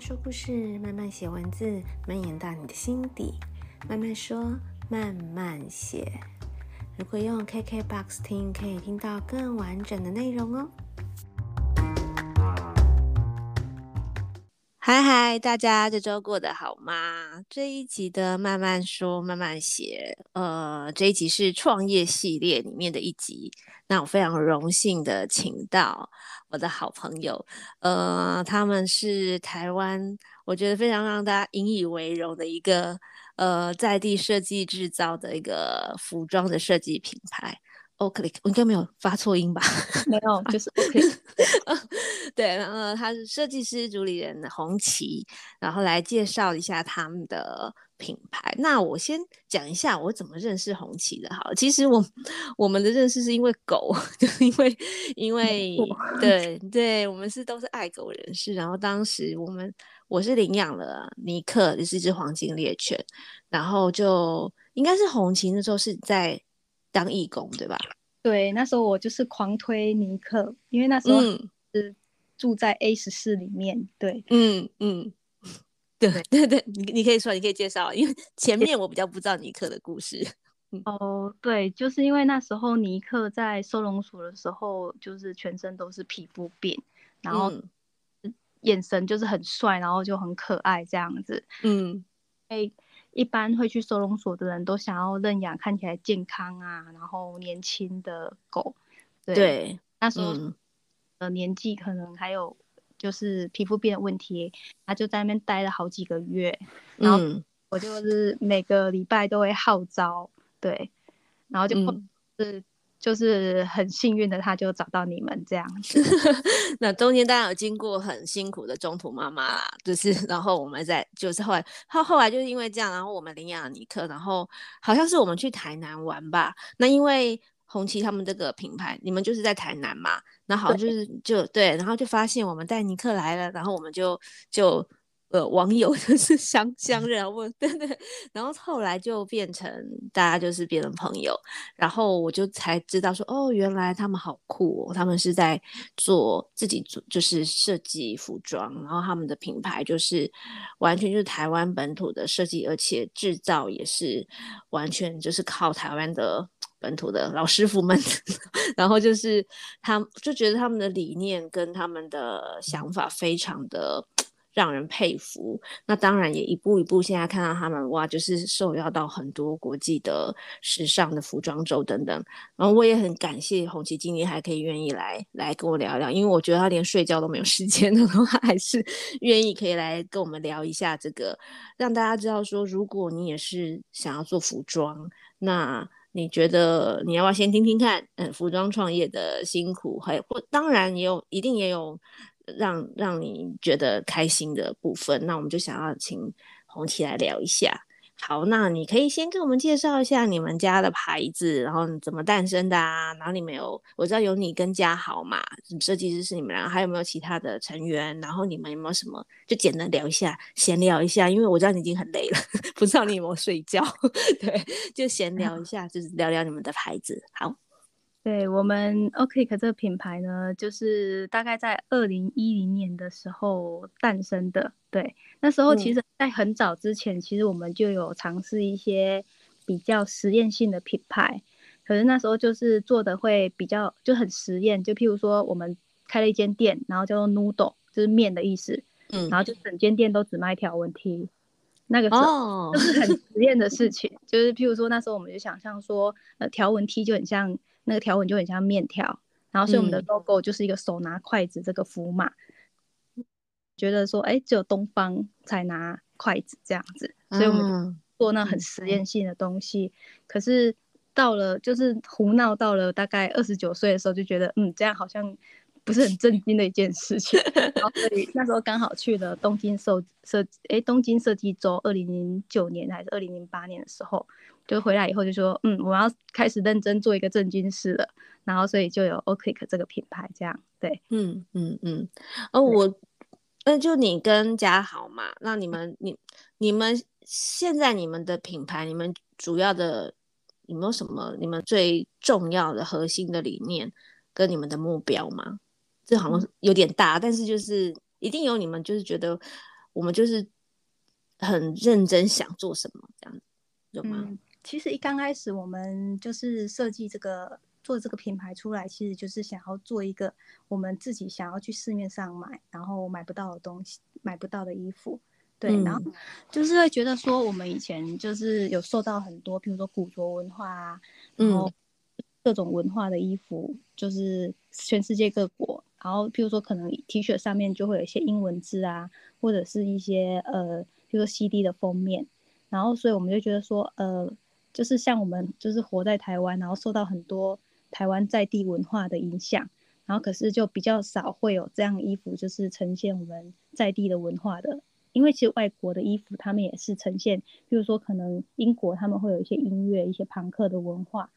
说故事，慢慢写文字，蔓延到你的心底。慢慢说，慢慢写。如果用 KKBOX 听，可以听到更完整的内容哦。嗨嗨，大家这周过得好吗？这一集的慢慢说，慢慢写，呃，这一集是创业系列里面的一集。那我非常荣幸的请到我的好朋友，呃，他们是台湾，我觉得非常让大家引以为荣的一个，呃，在地设计制造的一个服装的设计品牌。我应该没有发错音吧？没有，就是 Oakleek。对，然后他是设计师主理人红旗，然后来介绍一下他们的品牌。那我先讲一下我怎么认识红旗的。好，其实我我们的认识是因为狗，就是因为因为对对，我们是都是爱狗人士。然后当时我们我是领养了尼克，就是一只黄金猎犬，然后就应该是红旗那时候是在。当义工对吧？对，那时候我就是狂推尼克，因为那时候是住在 A 十四里面。对，嗯嗯，对对对，你你可以说，你可以介绍，因为前面我比较不知道尼克的故事。哦，对，就是因为那时候尼克在收容所的时候，就是全身都是皮肤病，然后眼神就是很帅，然后就很可爱这样子。嗯，哎。一般会去收容所的人都想要认养看起来健康啊，然后年轻的狗。对，对那时候呃年纪可能还有就是皮肤病的问题，他就在那边待了好几个月。然后我就是每个礼拜都会号召，对，然后就、嗯就是很幸运的，他就找到你们这样子。那中间当然有经过很辛苦的中途妈妈啦，就是 然后我们在就是后来后后来就是因为这样，然后我们领养了尼克，然后好像是我们去台南玩吧。那因为红旗他们这个品牌，你们就是在台南嘛，那好像就是就对，然后就发现我们带尼克来了，然后我们就就。呃，网友 就是相相认，问 对对，然后后来就变成大家就是变成朋友，然后我就才知道说，哦，原来他们好酷哦，他们是在做自己做，就是设计服装，然后他们的品牌就是完全就是台湾本土的设计，而且制造也是完全就是靠台湾的本土的老师傅们，然后就是他就觉得他们的理念跟他们的想法非常的。让人佩服，那当然也一步一步，现在看到他们哇，就是受邀到很多国际的时尚的服装周等等。然后我也很感谢红旗今天还可以愿意来来跟我聊聊，因为我觉得他连睡觉都没有时间的，话还是愿意可以来跟我们聊一下这个，让大家知道说，如果你也是想要做服装，那你觉得你要不要先听听看，嗯，服装创业的辛苦，还或当然也有，一定也有。让让你觉得开心的部分，那我们就想要请红旗来聊一下。好，那你可以先跟我们介绍一下你们家的牌子，然后怎么诞生的啊？然后你们有，我知道有你跟家豪嘛，设计师是你们俩，还有没有其他的成员？然后你们有没有什么？就简单聊一下，闲聊一下，因为我知道你已经很累了，不知道你有没有睡觉？对，就闲聊一下，就是聊聊你们的牌子。好。对，我们 Oakleek 这个品牌呢，就是大概在二零一零年的时候诞生的。对，那时候其实，在很早之前，嗯、其实我们就有尝试一些比较实验性的品牌，可是那时候就是做的会比较就很实验，就譬如说我们开了一间店，然后叫做 Noodle，就是面的意思，嗯，然后就整间店都只卖条纹 T，那个时候就是很实验的事情，哦、就是譬如说那时候我们就想象说，呃，条纹 T 就很像。那个条纹就很像面条，然后所以我们的 logo 就是一个手拿筷子这个符码，嗯、觉得说，哎，只有东方才拿筷子这样子，所以我们做那很实验性的东西。嗯、可是到了就是胡闹到了大概二十九岁的时候，就觉得，嗯，这样好像不是很震惊的一件事情。然后所以那时候刚好去了东京设设，哎，东京设计周，二零零九年还是二零零八年的时候。就回来以后就说，嗯，我要开始认真做一个正经事了，然后所以就有 Oakleek 这个品牌，这样对，嗯嗯嗯，哦，我，那就你跟家豪嘛，那你们你你们现在你们的品牌，你们主要的有没有什么你们最重要的核心的理念跟你们的目标吗？这好像有点大，但是就是一定有你们就是觉得我们就是很认真想做什么这样子，有吗？嗯，其实一刚开始我们就是设计这个做这个品牌出来，其实就是想要做一个我们自己想要去市面上买，然后买不到的东西，买不到的衣服。对，然后就是会觉得说，我们以前就是有受到很多，比如说古着文化啊，然后各种文化的衣服，就是全世界各国，然后譬如说可能 T 恤上面就会有一些英文字啊，或者是一些呃，比如说 CD 的封面，然后所以我们就觉得说，呃，就是像我们就是活在台湾，然后受到很多台湾在地文化的影响，然后可是就比较少会有这样衣服，就是呈现我们在地的文化的。因为其实外国的衣服，他们也是呈现，比如说可能英国他们会有一些音乐、一些朋克的文化，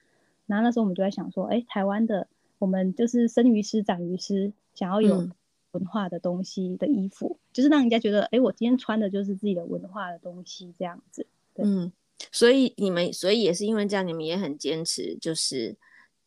然后那时候我们就在想说，哎，台湾的我们就是生于斯长于斯，想要有文化的东西的衣服，嗯、就是让人家觉得，哎，我今天穿的就是自己的文化的东西这样子。对。嗯，所以你们，所以也是因为这样，你们也很坚持，就是，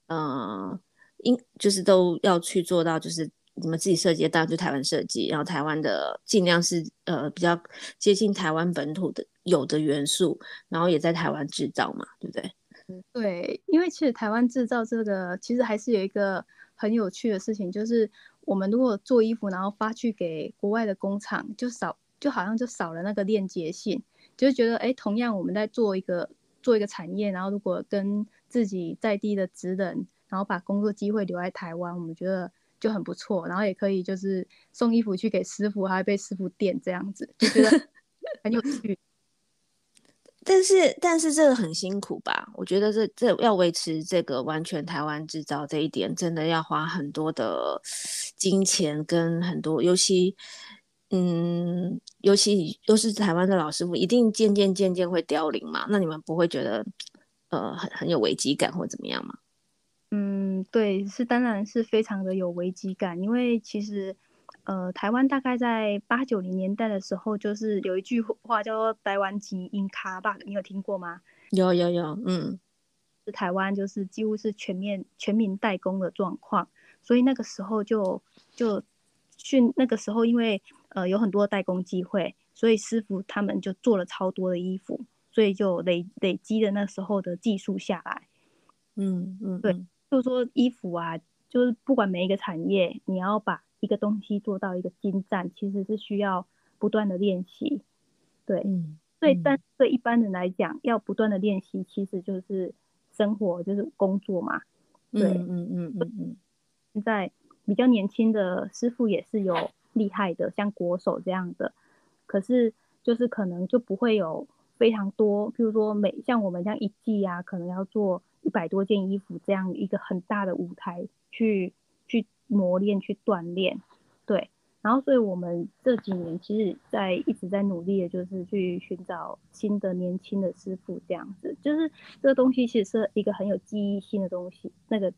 呃，应就是都要去做到，就是。你们自己设计当然就台湾设计，然后台湾的尽量是呃比较接近台湾本土的有的元素，然后也在台湾制造嘛，对不对？对，因为其实台湾制造这个其实还是有一个很有趣的事情，就是我们如果做衣服，然后发去给国外的工厂，就少就好像就少了那个链接性，就是觉得哎，同样我们在做一个做一个产业，然后如果跟自己在地的职人，然后把工作机会留在台湾，我们觉得。就很不错，然后也可以就是送衣服去给师傅，还会被师傅电这样子，就觉得 很有趣。但是但是这个很辛苦吧？我觉得这这要维持这个完全台湾制造这一点，真的要花很多的金钱跟很多，尤其嗯，尤其又是台湾的老师傅，一定渐渐渐渐会凋零嘛。那你们不会觉得呃很很有危机感或怎么样吗？嗯，对，是当然是非常的有危机感，因为其实，呃，台湾大概在八九零年代的时候，就是有一句话叫做“台湾集英卡 bug”，”，你有听过吗？有有有，嗯，是台湾就是几乎是全面全民代工的状况，所以那个时候就就训那个时候，因为呃有很多代工机会，所以师傅他们就做了超多的衣服，所以就累累积的那时候的技术下来，嗯嗯，对。就是说衣服啊，就是不管每一个产业，你要把一个东西做到一个精湛，其实是需要不断的练习。对，嗯，所以但对一般人来讲，要不断的练习，其实就是生活，就是工作嘛。对，嗯嗯嗯嗯嗯。现在比较年轻的师傅也是有厉害的，像国手这样的，可是就是可能就不会有非常多，譬如说每像我们这样一季啊，可能要做。一百多件衣服，这样一个很大的舞台去去磨练、去锻炼，对。然后，所以我们这几年其实，在一直在努力的，就是去寻找新的年轻的师傅，这样子。就是这个东西其实是一个很有记忆性的东西，那个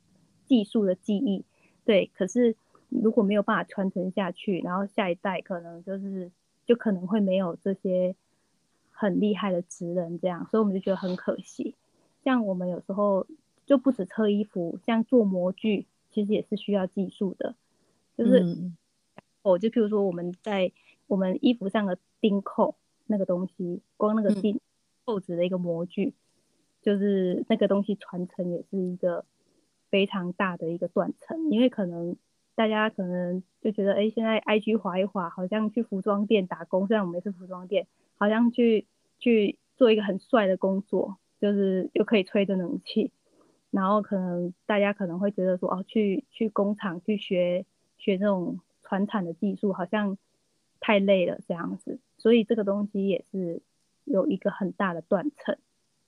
技术的记忆，对。可是如果没有办法传承下去，然后下一代可能就是就可能会没有这些很厉害的职人，这样。所以我们就觉得很可惜。像我们有时候就不止车衣服，像做模具，其实也是需要技术的。就是，我、嗯、就譬如说我们在我们衣服上的钉扣那个东西，光那个钉扣子的一个模具，嗯、就是那个东西传承也是一个非常大的一个断层。因为可能大家可能就觉得，哎，现在 IG 滑一滑，好像去服装店打工，虽然我们也是服装店，好像去去做一个很帅的工作。就是又可以吹着冷气，然后可能大家可能会觉得说，哦，去去工厂去学学这种传产的技术，好像太累了这样子，所以这个东西也是有一个很大的断层。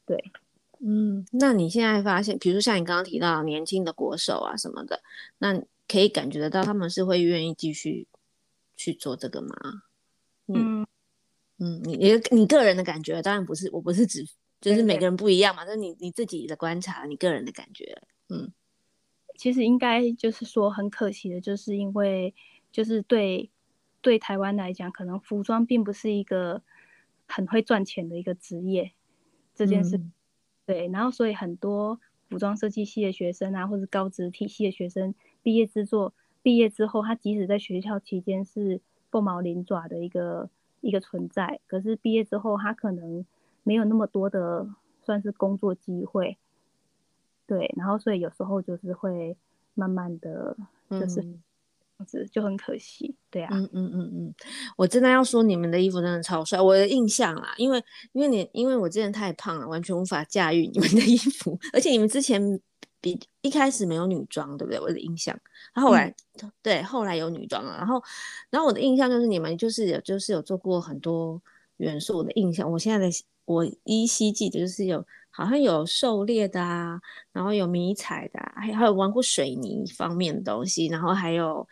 对，嗯，那你现在发现，比如像你刚刚提到年轻的国手啊什么的，那可以感觉得到他们是会愿意继续去做这个吗？嗯嗯，你你你个人的感觉，当然不是，我不是指。就是每个人不一样嘛，那你你自己的观察，你个人的感觉，嗯，其实应该就是说很可惜的，就是因为就是对对台湾来讲，可能服装并不是一个很会赚钱的一个职业，这件事，嗯、对，然后所以很多服装设计系的学生啊，或者高职体系的学生毕业之作毕业之后，他即使在学校期间是凤毛麟爪的一个一个存在，可是毕业之后他可能没有那么多的算是工作机会，对，然后所以有时候就是会慢慢的就是。就很可惜，对啊，嗯嗯嗯嗯，我真的要说你们的衣服真的超帅，我的印象啦，因为因为你因为我之前太胖了，完全无法驾驭你们的衣服，而且你们之前比一开始没有女装，对不对？我的印象，然后后来、嗯、对后来有女装了，然后然后我的印象就是你们就是有就是有做过很多元素，的印象，我现在的我依稀记得就是有。好像有狩猎的啊，然后有迷彩的啊，还还有玩过水泥方面的东西，然后还有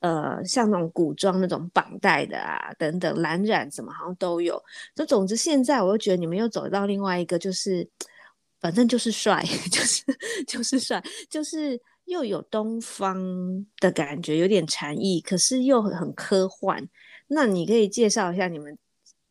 呃像那种古装那种绑带的啊等等蓝染什么好像都有。就总之现在我又觉得你们又走到另外一个，就是反正就是帅，就是就是帅，就是又有东方的感觉，有点禅意，可是又很很科幻。那你可以介绍一下你们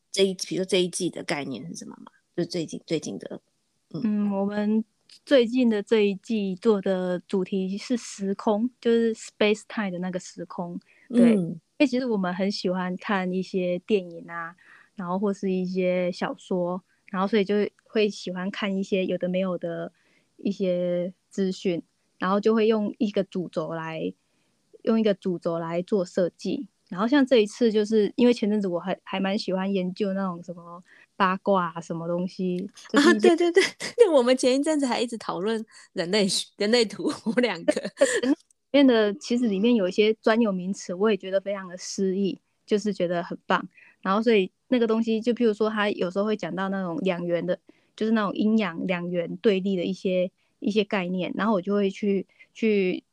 这一比如说这一季的概念是什么吗？就最近最近的。嗯，我们最近的这一季做的主题是时空，就是 space time 的那个时空。对，因为其实我们很喜欢看一些电影啊，然后或是一些小说，然后所以就会喜欢看一些有的没有的一些资讯，然后就会用一个主轴来用一个主轴来做设计。然后像这一次，就是因为前阵子我还还蛮喜欢研究那种什么。八卦啊，什么东西啊？对对对，对，我们前一阵子还一直讨论人类人类图，我们两个里面的其实里面有一些专有名词，我也觉得非常的诗意，就是觉得很棒。然后所以那个东西，就譬如说，他有时候会讲到那种两元的，就是那种阴阳两元对立的一些一些概念，然后我就会去去，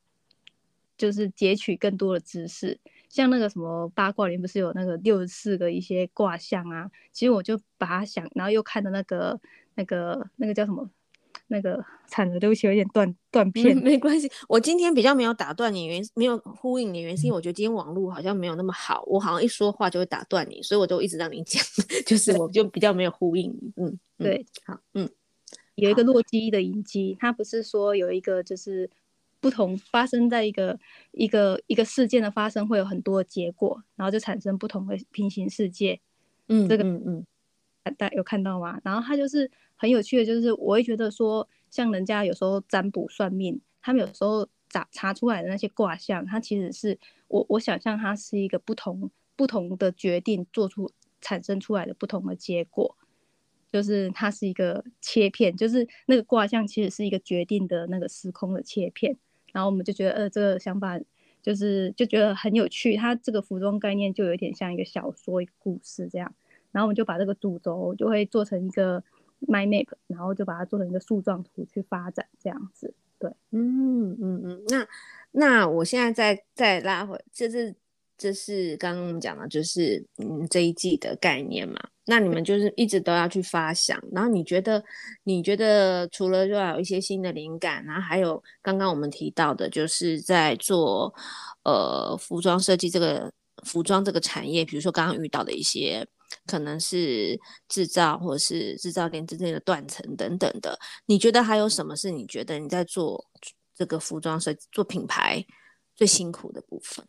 就是截取更多的知识。像那个什么八卦里面不是有那个六十四个一些卦象啊？其实我就把它想，然后又看的那个那个那个叫什么？那个惨了，对不起，有点断断片。没关系，我今天比较没有打断你，原因没有呼应你，原因是因为我觉得今天网络好像没有那么好，我好像一说话就会打断你，所以我就一直让你讲，就是我就比较没有呼应你。嗯，对，好，嗯，有一个洛基的影集，它不是说有一个就是。不同发生在一个一个一个事件的发生会有很多结果，然后就产生不同的平行世界。嗯，这个嗯嗯，大家有看到吗？然后他就是很有趣的，就是我会觉得说，像人家有时候占卜算命，他们有时候查查出来的那些卦象，它其实是我我想象它是一个不同不同的决定做出产生出来的不同的结果，就是它是一个切片，就是那个卦象其实是一个决定的那个时空的切片。然后我们就觉得，呃，这个想法就是就觉得很有趣。它这个服装概念就有点像一个小说、一个故事这样。然后我们就把这个主轴就会做成一个 mind map，然后就把它做成一个树状图去发展这样子。对，嗯嗯嗯。那那我现在再再拉回，就是这是刚刚我们讲的，就是嗯这一季的概念嘛。那你们就是一直都要去发想，然后你觉得，你觉得除了要有一些新的灵感，然后还有刚刚我们提到的，就是在做呃服装设计这个服装这个产业，比如说刚刚遇到的一些可能是制造或是制造链之间的断层等等的，你觉得还有什么是你觉得你在做这个服装设计做品牌最辛苦的部分？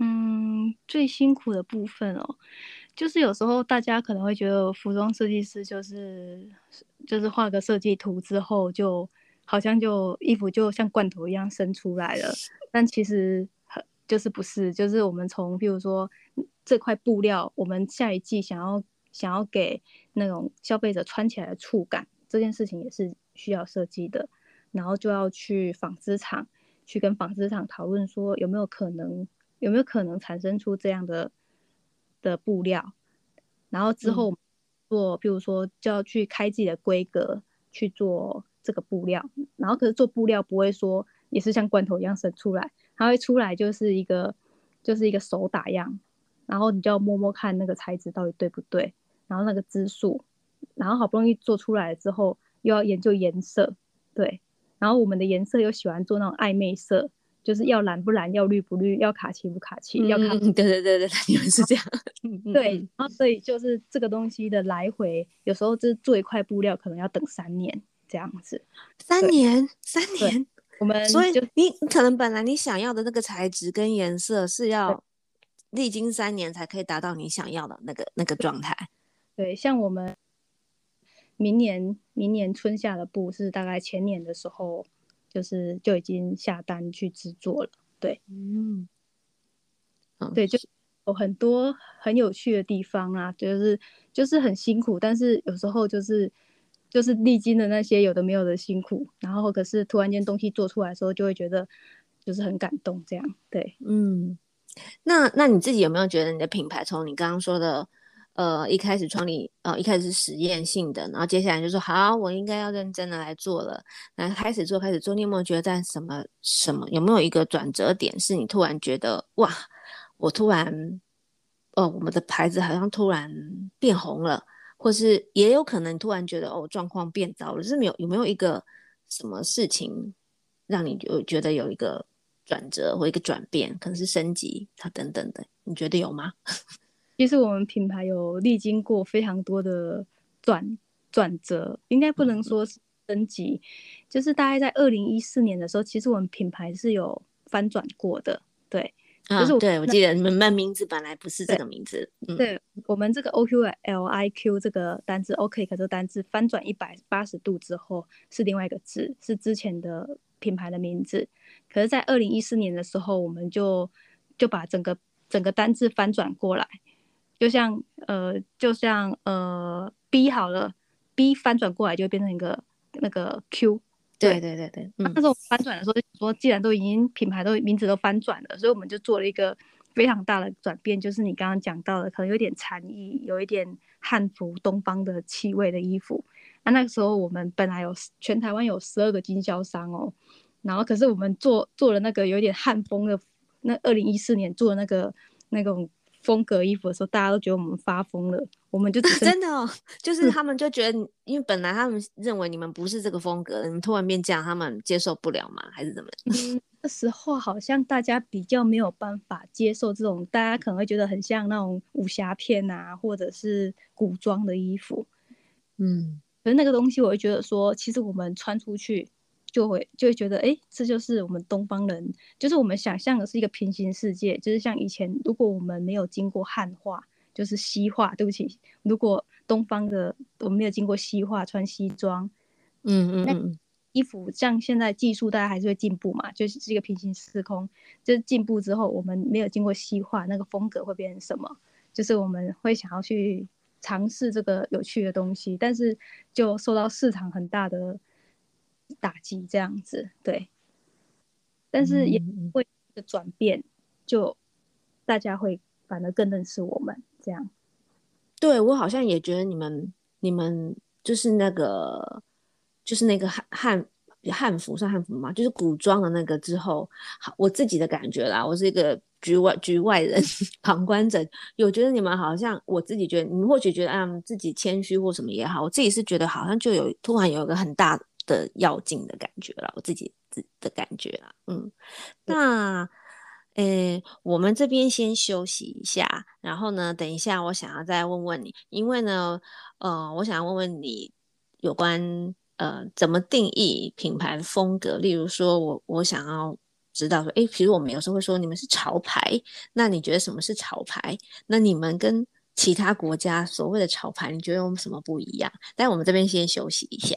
嗯，最辛苦的部分哦。就是有时候大家可能会觉得服装设计师就是就是画个设计图之后，就好像就衣服就像罐头一样生出来了，但其实就是不是，就是我们从比如说这块布料，我们下一季想要想要给那种消费者穿起来的触感，这件事情也是需要设计的，然后就要去纺织厂去跟纺织厂讨论说有没有可能有没有可能产生出这样的。的布料，然后之后做，嗯、比如说就要去开自己的规格去做这个布料，然后可是做布料不会说也是像罐头一样生出来，它会出来就是一个就是一个手打样，然后你就要摸摸看那个材质到底对不对，然后那个支数，然后好不容易做出来之后又要研究颜色，对，然后我们的颜色又喜欢做那种暧昧色。就是要蓝不蓝，要绿不绿，要卡其不卡其，嗯、要卡。对对对对，你们是这样。对，然后所以就是这个东西的来回，有时候这做一块布料可能要等三年这样子。三年，三年。我们所以你可能本来你想要的那个材质跟颜色是要历经三年才可以达到你想要的那个那个状态。对，像我们明年明年春夏的布是大概前年的时候，就是就已经下单去制作了。对，嗯，对，就有很多很有趣的地方啊，就是就是很辛苦，但是有时候就是就是历经的那些有的没有的辛苦，然后可是突然间东西做出来的时候，就会觉得就是很感动，这样。对，嗯，那那你自己有没有觉得你的品牌从你刚刚说的？呃，一开始创立，呃，一开始是实验性的，然后接下来就说好，我应该要认真的来做了，那开始做，开始做。你有没有觉得在什么什么，有没有一个转折点，是你突然觉得哇，我突然，哦，我们的牌子好像突然变红了，或是也有可能突然觉得哦，状况变糟了，是没有有没有一个什么事情让你有觉得有一个转折或一个转变，可能是升级它等等的，你觉得有吗？其实我们品牌有历经过非常多的转转折，应该不能说是升级，就是大概在二零一四年的时候，其实我们品牌是有翻转过的。对，啊、就是我对我记得你们名字本来不是这个名字。对，嗯、对我们这个 O Q L I Q 这个单字，OK，可这个单字翻转一百八十度之后是另外一个字，是之前的品牌的名字。可是，在二零一四年的时候，我们就就把整个整个单字翻转过来。就像呃，就像呃，B 好了，B 翻转过来就会变成一个那个 Q。对对对对，那时候翻转的时候就说，既然都已经品牌都名字都翻转了，所以我们就做了一个非常大的转变，就是你刚刚讲到的，可能有点禅意，有一点汉服东方的气味的衣服。那那个时候我们本来有全台湾有十二个经销商哦，然后可是我们做做了那个有点汉风的，那二零一四年做的那个那种。风格衣服的时候，大家都觉得我们发疯了。我们就 真的哦，就是他们就觉得，因为本来他们认为你们不是这个风格，你们突然变这样，他们接受不了吗？还是怎么？嗯，那时候好像大家比较没有办法接受这种，大家可能会觉得很像那种武侠片啊，或者是古装的衣服。嗯，可是那个东西，我会觉得说，其实我们穿出去。就会就会觉得，哎、欸，这就是我们东方人，就是我们想象的是一个平行世界，就是像以前，如果我们没有经过汉化，就是西化，对不起，如果东方的我们没有经过西化，穿西装，嗯嗯，那衣服像现在技术大家还是会进步嘛，就是是一个平行时空，就是进步之后，我们没有经过西化，那个风格会变成什么？就是我们会想要去尝试这个有趣的东西，但是就受到市场很大的。打击这样子，对，但是也会的转变，就大家会反而更认识我们这样。对，我好像也觉得你们，你们就是那个，就是那个汉汉汉服算汉服吗？就是古装的那个之后，好，我自己的感觉啦，我是一个局外局外人，旁观者，有觉得你们好像，我自己觉得，你们或许觉得啊，自己谦虚或什么也好，我自己是觉得好像就有突然有一个很大的。的要紧的感觉了，我自己自的感觉啦，嗯，那，呃、欸，我们这边先休息一下，然后呢，等一下我想要再问问你，因为呢，呃，我想要问问你有关呃怎么定义品牌风格，例如说我我想要知道说，哎、其实我们有时候会说你们是潮牌，那你觉得什么是潮牌？那你们跟其他国家所谓的潮牌，你觉得有什么不一样？但我们这边先休息一下。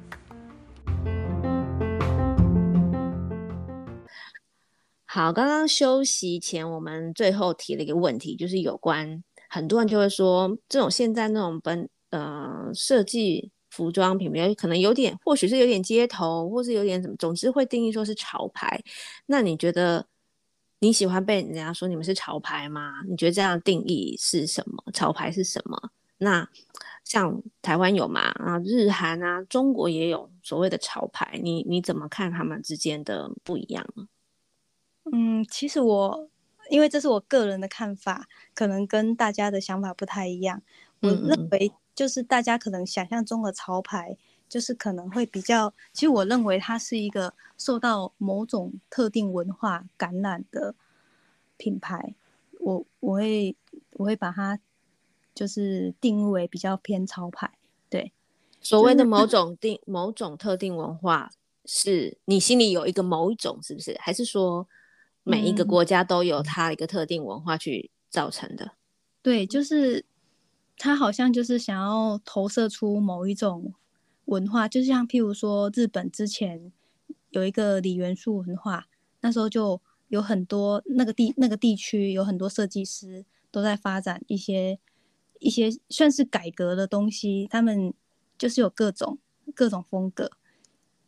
好，刚刚休息前，我们最后提了一个问题，就是有关很多人就会说，这种现在那种本呃设计服装品牌，可能有点，或许是有点街头，或是有点什么，总之会定义说是潮牌。那你觉得你喜欢被人家说你们是潮牌吗？你觉得这样定义是什么？潮牌是什么？那像台湾有吗？啊，日韩啊，中国也有所谓的潮牌，你你怎么看他们之间的不一样呢？嗯，其实我因为这是我个人的看法，可能跟大家的想法不太一样。我认为就是大家可能想象中的潮牌，就是可能会比较，其实我认为它是一个受到某种特定文化感染的品牌，我我会我会把它就是定义为比较偏潮牌，对。所谓的某种定某种特定文化，是你心里有一个某一种，是不是？还是说每一个国家都有它一个特定文化去造成的？嗯、对，就是他好像就是想要投射出某一种文化，就像譬如说日本之前有一个李元素文化，那时候就有很多那个地那个地区有很多设计师都在发展一些一些算是改革的东西，他们。就是有各种各种风格，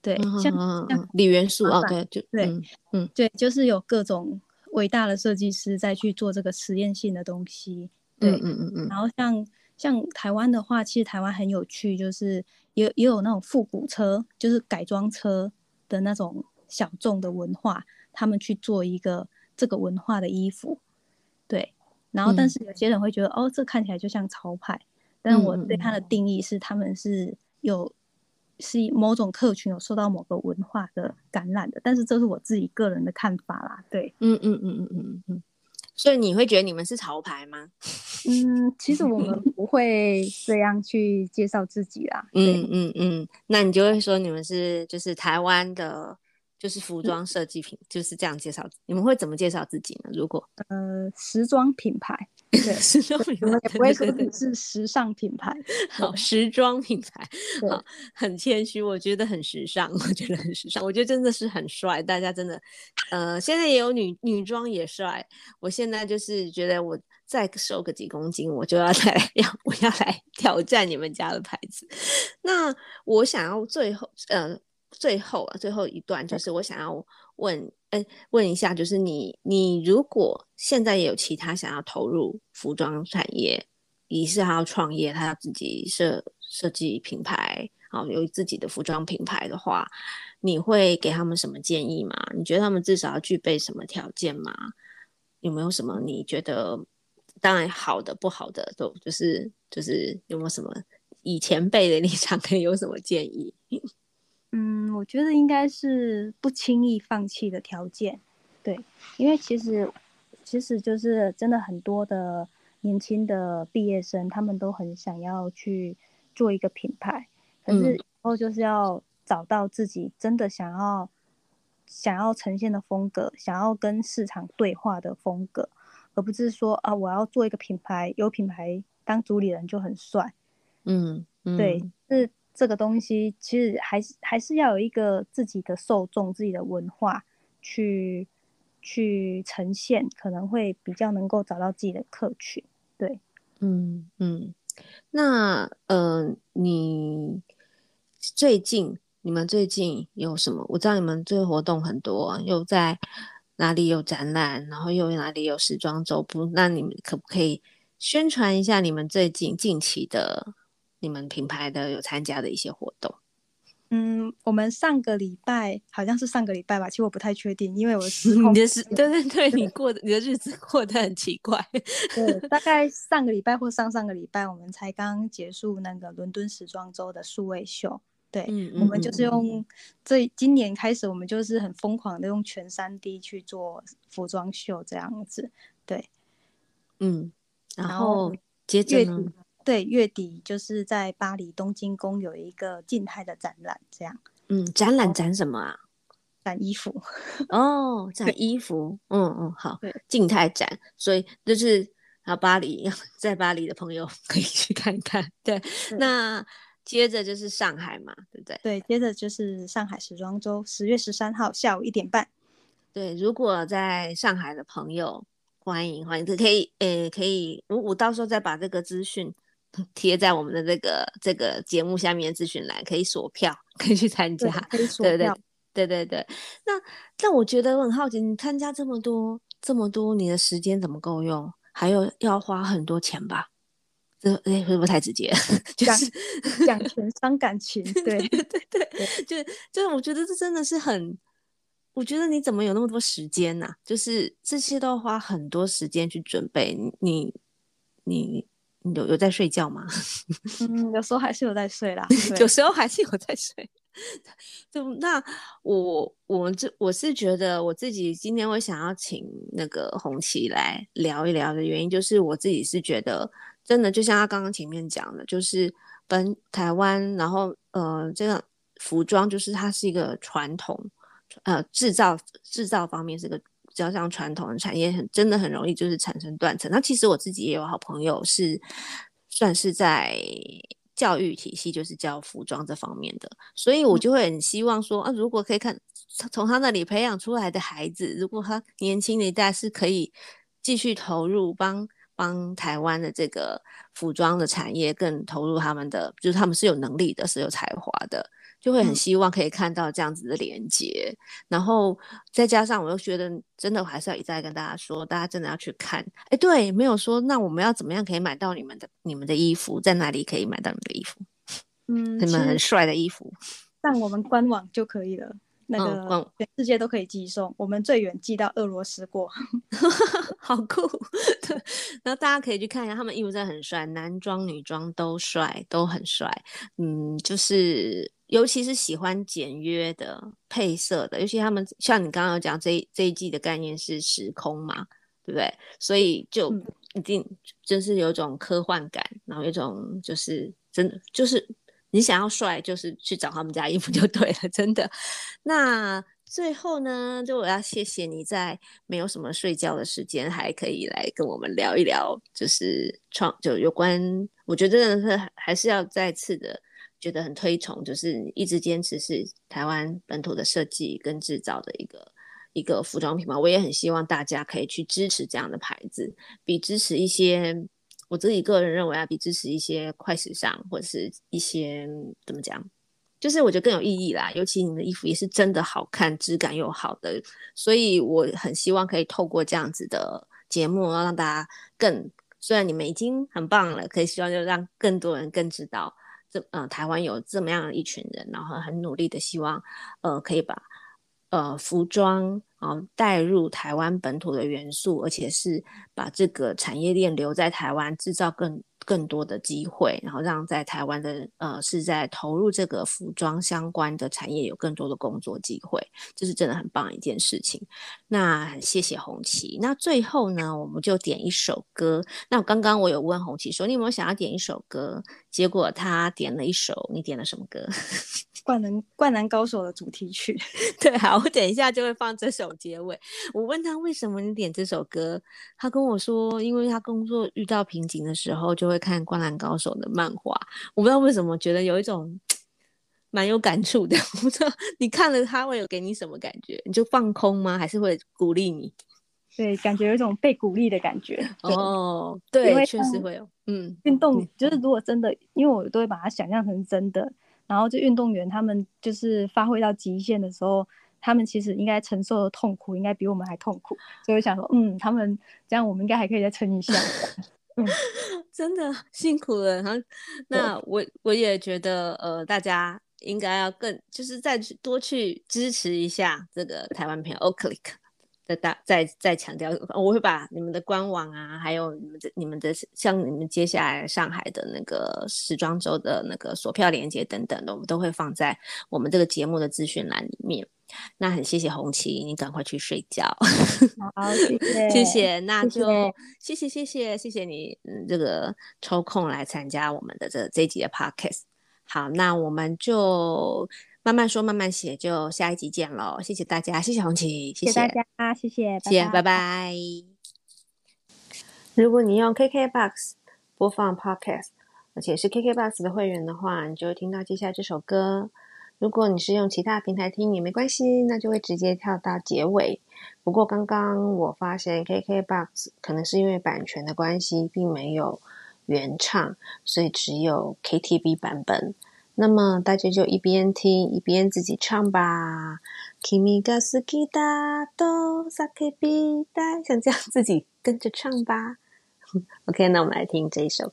对，嗯、像像李元素啊，对，就对，嗯，嗯对，就是有各种伟大的设计师在去做这个实验性的东西，对，嗯嗯嗯。然后像像台湾的话，其实台湾很有趣，就是也也有那种复古车，就是改装车的那种小众的文化，他们去做一个这个文化的衣服，对。然后，但是有些人会觉得，嗯、哦，这看起来就像潮牌。但我对它的定义是，他们是有是某种客群有受到某个文化的感染的，但是这是我自己个人的看法啦。对，嗯嗯嗯嗯嗯嗯。所以你会觉得你们是潮牌吗？嗯，其实我们 不会这样去介绍自己啦。嗯嗯嗯，那你就会说你们是就是台湾的。就是服装设计品，就是这样介绍。你们会怎么介绍自己呢？如果呃，时装品牌，对，时装品牌也不会说你是时尚品牌。好，时装品牌，好，很谦虚，我觉得很时尚，我觉得很时尚，我觉得真的是很帅。大家真的，呃，现在也有女女装也帅。我现在就是觉得，我再瘦个几公斤，我就要来要我要来挑战你们家的牌子。那我想要最后，呃。最后啊，最后一段就是我想要问，哎，问一下，就是你，你如果现在也有其他想要投入服装产业，你是还要创业，他要自己设设计品牌，好，有自己的服装品牌的话，你会给他们什么建议吗？你觉得他们至少要具备什么条件吗？有没有什么你觉得，当然好的、不好的都就是就是有没有什么以前辈的立场可以有什么建议？嗯，我觉得应该是不轻易放弃的条件，对，因为其实其实就是真的很多的年轻的毕业生，他们都很想要去做一个品牌，可是以后就是要找到自己真的想要想要呈现的风格，想要跟市场对话的风格，而不是说啊，我要做一个品牌，有品牌当主理人就很帅，嗯，嗯对，是。这个东西其实还是还是要有一个自己的受众、自己的文化去去呈现，可能会比较能够找到自己的客群。对，嗯嗯。那呃，你最近你们最近有什么？我知道你们最近活动很多，又在哪里有展览，然后又哪里有时装周，不？那你们可不可以宣传一下你们最近近期的？你们品牌的有参加的一些活动，嗯，我们上个礼拜好像是上个礼拜吧，其实我不太确定，因为我是你的是对对对，你过的你的日子过得很奇怪。对，大概上个礼拜或上上个礼拜，我们才刚结束那个伦敦时装周的数位秀。对，嗯，我们就是用这今年开始，我们就是很疯狂的用全三 D 去做服装秀这样子。对，嗯，然后接着呢？对，月底就是在巴黎东京宫有一个静态的展览，这样。嗯，展览展什么啊？展衣服。哦，展衣服。嗯嗯，好。静态展，所以就是啊，巴黎 在巴黎的朋友可以去看看。对，对那接着就是上海嘛，对不对？对，接着就是上海时装周，十月十三号下午一点半。对，如果在上海的朋友，欢迎欢迎，可以呃可以，我我到时候再把这个资讯。贴在我们的这个这个节目下面的资讯栏，可以锁票，可以去参加。对对对对对。那那我觉得我很好奇，你参加这么多这么多，你的时间怎么够用？还有要花很多钱吧？这哎会不会太直接？就是讲钱伤感情。对对对对，对就就是我觉得这真的是很，我觉得你怎么有那么多时间呢、啊？就是这些都要花很多时间去准备，你你。你有有在睡觉吗？嗯，有时候还是有在睡啦，有时候还是有在睡。就那我我这我是觉得我自己今天会想要请那个红旗来聊一聊的原因，就是我自己是觉得真的就像他刚刚前面讲的，就是本台湾，然后呃这个服装就是它是一个传统，呃制造制造方面是个比较像传统的产业，很真的很容易就是产生断层。那其实我自己也有好朋友是算是在。教育体系就是教服装这方面的，所以我就会很希望说啊，如果可以看从他那里培养出来的孩子，如果他年轻的一代是可以继续投入帮帮台湾的这个服装的产业更投入他们的，就是他们是有能力的，是有才华的。就会很希望可以看到这样子的连接，嗯、然后再加上我又觉得真的我还是要一再跟大家说，大家真的要去看。哎，对，没有说那我们要怎么样可以买到你们的你们的衣服，在哪里可以买到你们的衣服？嗯，你们很帅的衣服，上我们官网就可以了。那个全世界都可以寄送，嗯、我们最远寄到俄罗斯过，好酷。对，然后大家可以去看一下，他们衣服真的很帅，男装女装都帅，都很帅。嗯，就是。尤其是喜欢简约的配色的，尤其他们像你刚刚有讲这一这一季的概念是时空嘛，对不对？所以就一定就是有一种科幻感，然后有一种就是真的就是你想要帅，就是去找他们家衣服就对了，真的。那最后呢，就我要谢谢你在没有什么睡觉的时间，还可以来跟我们聊一聊，就是创就有关，我觉得真的是还是要再次的。觉得很推崇，就是一直坚持是台湾本土的设计跟制造的一个一个服装品牌。我也很希望大家可以去支持这样的牌子，比支持一些我自己个人认为啊，比支持一些快时尚或者是一些怎么讲，就是我觉得更有意义啦。尤其你的衣服也是真的好看，质感又好的，所以我很希望可以透过这样子的节目，要让大家更，虽然你们已经很棒了，可以希望就让更多人更知道。这呃，台湾有这么样的一群人，然后很努力的希望，呃，可以把呃服装啊带入台湾本土的元素，而且是把这个产业链留在台湾，制造更。更多的机会，然后让在台湾的呃是在投入这个服装相关的产业有更多的工作机会，这是真的很棒一件事情。那谢谢红旗。那最后呢，我们就点一首歌。那刚刚我有问红旗说，你有没有想要点一首歌？结果他点了一首，你点了什么歌？灌篮灌篮高手的主题曲，对，好，我等一下就会放这首结尾。我问他为什么你点这首歌，他跟我说，因为他工作遇到瓶颈的时候，就会看灌篮高手的漫画。我不知道为什么，觉得有一种蛮有感触的。我不知道你看了他会有给你什么感觉？你就放空吗？还是会鼓励你？对，感觉有一种被鼓励的感觉。哦，对，因为确实会有。嗯，运动就是如果真的，因为我都会把它想象成真的。然后，这运动员他们就是发挥到极限的时候，他们其实应该承受的痛苦应该比我们还痛苦。所以我想说，嗯，他们这样，我们应该还可以再撑一下。嗯，真的辛苦了。然后，那我我也觉得，呃，大家应该要更就是再去多去支持一下这个台湾朋友 Oclique。再大再再强调，我会把你们的官网啊，还有你们的你们的像你们接下来上海的那个时装周的那个索票链接等等的，我们都会放在我们这个节目的资讯栏里面。那很谢谢红旗，你赶快去睡觉。好，谢谢，谢谢，那就谢谢谢谢谢谢你，嗯，这个抽空来参加我们的这这一集的 podcast。好，那我们就。慢慢说，慢慢写，就下一集见喽！谢谢大家，谢谢红旗，谢谢，大家，谢谢，谢谢，拜拜。如果你用 KKBOX 播放 Podcast，而且是 KKBOX 的会员的话，你就会听到接下来这首歌。如果你是用其他平台听也没关系，那就会直接跳到结尾。不过刚刚我发现 KKBOX 可能是因为版权的关系，并没有原唱，所以只有 KTV 版本。那么大家就一边听一边自己唱吧。君が好きだと叫びたい，像这样自己跟着唱吧。 OK，那我们来听这一首。